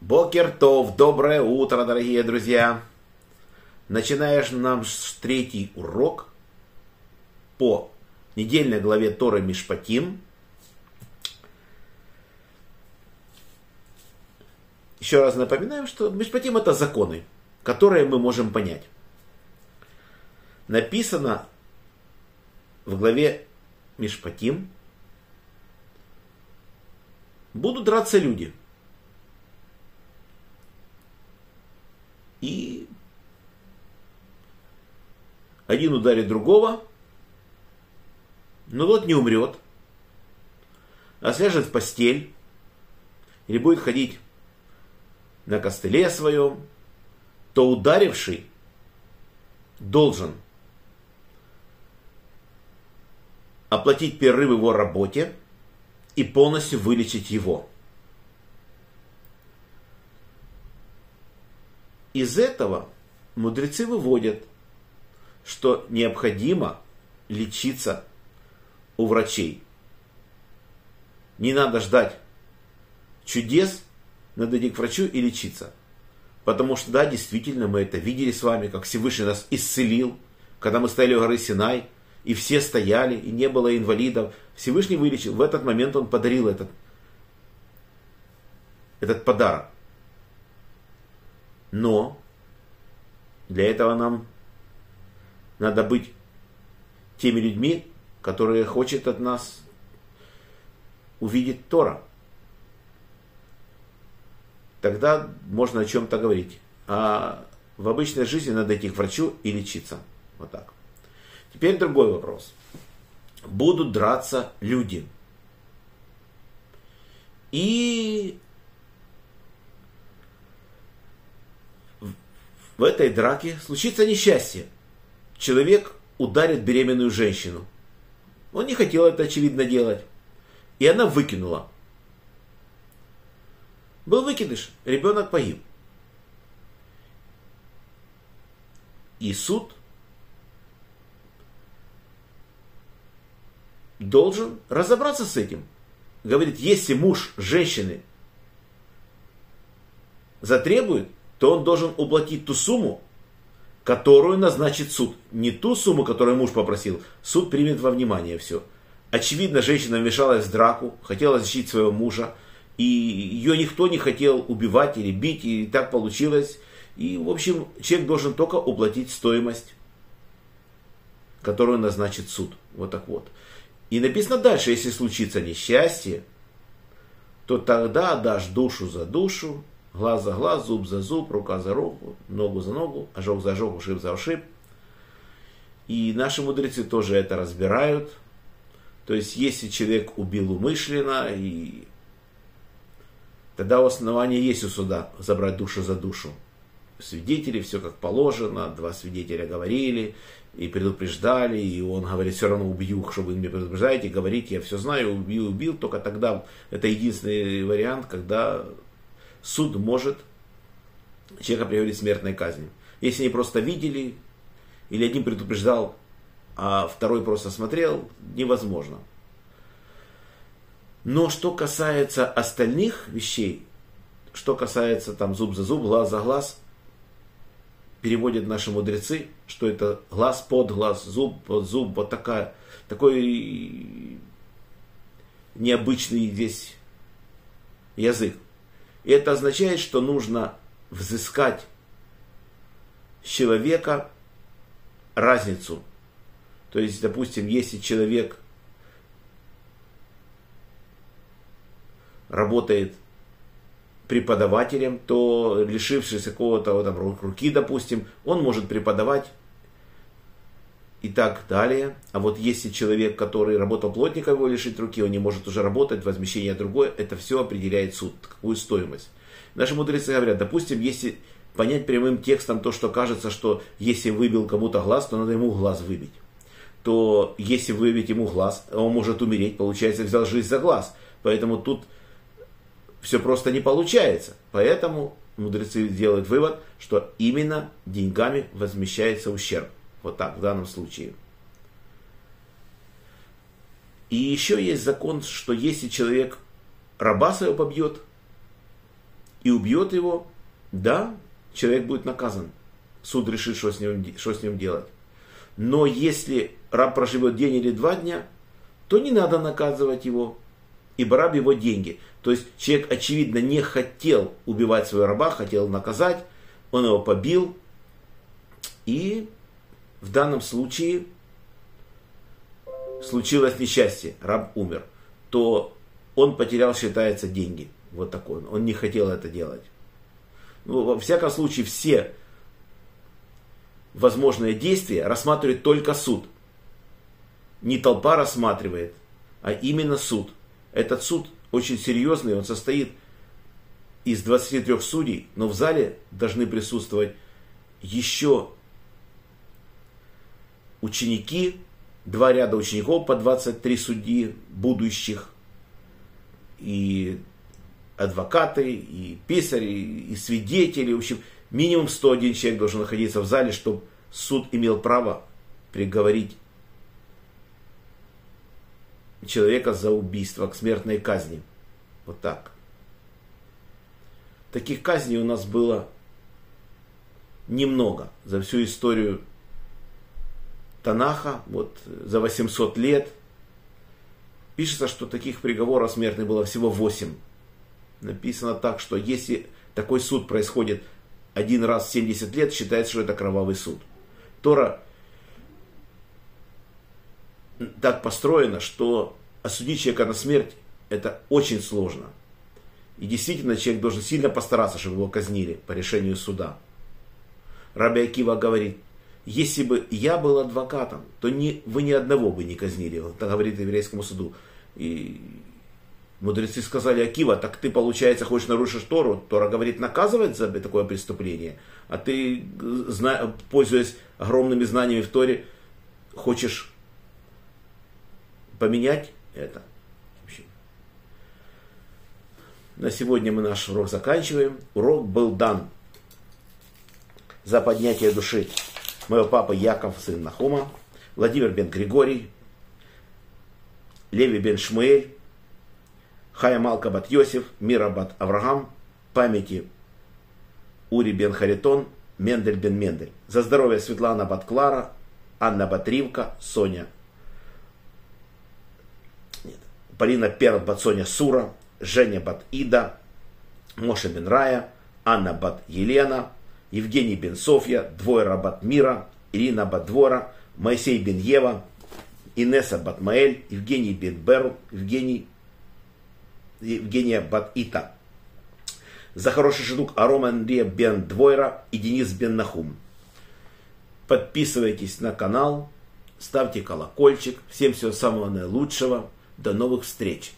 Бокертов, доброе утро, дорогие друзья! Начинаешь наш третий урок по недельной главе Торы Мишпатим. Еще раз напоминаем, что Мишпатим это законы, которые мы можем понять. Написано в главе Мишпатим будут драться люди – И один ударит другого, но тот не умрет, а свяжет в постель или будет ходить на костыле своем, то ударивший должен оплатить перерыв его работе и полностью вылечить его. Из этого мудрецы выводят, что необходимо лечиться у врачей. Не надо ждать чудес, надо идти к врачу и лечиться. Потому что, да, действительно, мы это видели с вами, как Всевышний нас исцелил, когда мы стояли у горы Синай, и все стояли, и не было инвалидов. Всевышний вылечил. В этот момент он подарил этот, этот подарок. Но для этого нам надо быть теми людьми, которые хочет от нас увидеть Тора. Тогда можно о чем-то говорить. А в обычной жизни надо идти к врачу и лечиться. Вот так. Теперь другой вопрос. Будут драться люди. И в этой драке случится несчастье. Человек ударит беременную женщину. Он не хотел это, очевидно, делать. И она выкинула. Был выкидыш, ребенок погиб. И суд должен разобраться с этим. Говорит, если муж женщины затребует, то он должен уплатить ту сумму, которую назначит суд. Не ту сумму, которую муж попросил. Суд примет во внимание все. Очевидно, женщина вмешалась в драку, хотела защитить своего мужа, и ее никто не хотел убивать или бить, и так получилось. И, в общем, человек должен только уплатить стоимость, которую назначит суд. Вот так вот. И написано дальше, если случится несчастье, то тогда дашь душу за душу, Глаз за глаз, зуб за зуб, рука за руку, ногу за ногу, ожог за ожог, ушиб за ушиб. И наши мудрецы тоже это разбирают. То есть, если человек убил умышленно, и тогда у основания есть у суда забрать душу за душу. Свидетели, все как положено, два свидетеля говорили и предупреждали, и он говорит, все равно убью, что вы меня предупреждаете, говорите, я все знаю, убил, убил, только тогда это единственный вариант, когда суд может человека приговорить к смертной казни. Если они просто видели, или один предупреждал, а второй просто смотрел, невозможно. Но что касается остальных вещей, что касается там зуб за зуб, глаз за глаз, переводят наши мудрецы, что это глаз под глаз, зуб под зуб, вот такая, такой необычный здесь язык. И это означает, что нужно взыскать с человека разницу. То есть, допустим, если человек работает преподавателем, то лишившись какого-то там, руки, допустим, он может преподавать и так далее. А вот если человек, который работал плотником, его лишить руки, он не может уже работать, возмещение другое, это все определяет суд, какую стоимость. Наши мудрецы говорят, допустим, если понять прямым текстом то, что кажется, что если выбил кому-то глаз, то надо ему глаз выбить. То если выбить ему глаз, он может умереть, получается, взял жизнь за глаз. Поэтому тут все просто не получается. Поэтому мудрецы делают вывод, что именно деньгами возмещается ущерб. Вот так, в данном случае. И еще есть закон, что если человек раба своего побьет, и убьет его, да, человек будет наказан. Суд решит, что с ним, что с ним делать. Но если раб проживет день или два дня, то не надо наказывать его, ибо раб его деньги. То есть человек, очевидно, не хотел убивать своего раба, хотел наказать, он его побил, и в данном случае случилось несчастье, раб умер, то он потерял, считается, деньги. Вот такой он. Он не хотел это делать. Ну, во всяком случае, все возможные действия рассматривает только суд. Не толпа рассматривает, а именно суд. Этот суд очень серьезный, он состоит из 23 судей, но в зале должны присутствовать еще ученики, два ряда учеников по 23 судьи будущих, и адвокаты, и писари, и свидетели. В общем, минимум 101 человек должен находиться в зале, чтобы суд имел право приговорить человека за убийство к смертной казни. Вот так. Таких казней у нас было немного за всю историю Танаха, вот за 800 лет. Пишется, что таких приговоров смертных было всего 8. Написано так, что если такой суд происходит один раз в 70 лет, считается, что это кровавый суд. Тора так построена, что осудить человека на смерть это очень сложно. И действительно человек должен сильно постараться, чтобы его казнили по решению суда. Раби Акива говорит, если бы я был адвокатом, то ни, вы ни одного бы не казнили. Он говорит еврейскому суду. И мудрецы сказали, Акива, так ты, получается, хочешь нарушить Тору? Тора говорит, наказывать за такое преступление. А ты, пользуясь огромными знаниями в Торе, хочешь поменять это. На сегодня мы наш урок заканчиваем. Урок был дан за поднятие души моего папы Яков, сын Нахума, Владимир бен Григорий, Леви бен Шмуэль, Хая Малка бат Йосиф, Мира бат Авраам, памяти Ури бен Харитон, Мендель бен Мендель. За здоровье Светлана бат Клара, Анна бат Ривка, Соня. Нет. Полина Перл бат Соня Сура, Женя бат Ида, Моша бен Рая, Анна бат Елена, Евгений бен Софья, Двойра бат Мира, Ирина бат Двора, Моисей бен Ева, Инесса бат Маэль, Евгений бен Берл, Евгений, Евгения бат Ита. За хороший шедук Аром Андрея бен Двойра и Денис бен Нахум. Подписывайтесь на канал, ставьте колокольчик. Всем всего самого наилучшего. До новых встреч!